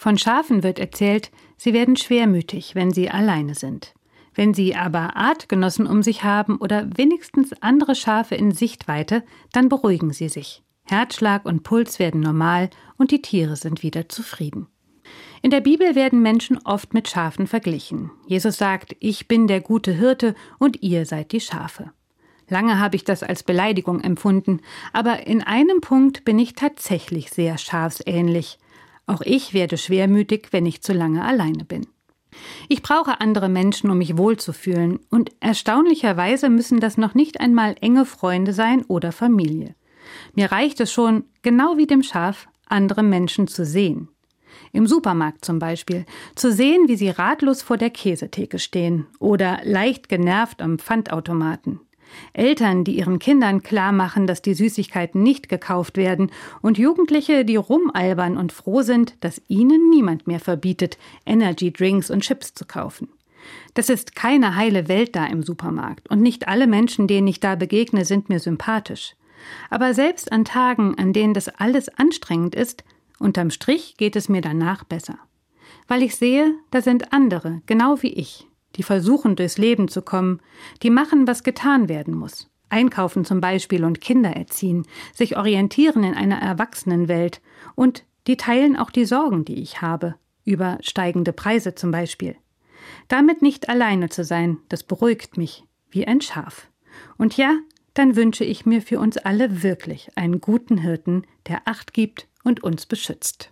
Von Schafen wird erzählt, sie werden schwermütig, wenn sie alleine sind. Wenn sie aber Artgenossen um sich haben oder wenigstens andere Schafe in Sichtweite, dann beruhigen sie sich. Herzschlag und Puls werden normal und die Tiere sind wieder zufrieden. In der Bibel werden Menschen oft mit Schafen verglichen. Jesus sagt, ich bin der gute Hirte und ihr seid die Schafe. Lange habe ich das als Beleidigung empfunden, aber in einem Punkt bin ich tatsächlich sehr schafsähnlich. Auch ich werde schwermütig, wenn ich zu lange alleine bin. Ich brauche andere Menschen, um mich wohlzufühlen, und erstaunlicherweise müssen das noch nicht einmal enge Freunde sein oder Familie. Mir reicht es schon, genau wie dem Schaf, andere Menschen zu sehen. Im Supermarkt zum Beispiel, zu sehen, wie sie ratlos vor der Käsetheke stehen oder leicht genervt am Pfandautomaten. Eltern, die ihren Kindern klar machen, dass die Süßigkeiten nicht gekauft werden, und Jugendliche, die rumalbern und froh sind, dass ihnen niemand mehr verbietet, Energy Drinks und Chips zu kaufen. Das ist keine heile Welt da im Supermarkt, und nicht alle Menschen, denen ich da begegne, sind mir sympathisch. Aber selbst an Tagen, an denen das alles anstrengend ist, unterm Strich geht es mir danach besser. Weil ich sehe, da sind andere, genau wie ich, die versuchen, durchs Leben zu kommen, die machen, was getan werden muss. Einkaufen zum Beispiel und Kinder erziehen, sich orientieren in einer Erwachsenenwelt und die teilen auch die Sorgen, die ich habe, über steigende Preise zum Beispiel. Damit nicht alleine zu sein, das beruhigt mich, wie ein Schaf. Und ja, dann wünsche ich mir für uns alle wirklich einen guten Hirten, der Acht gibt und uns beschützt.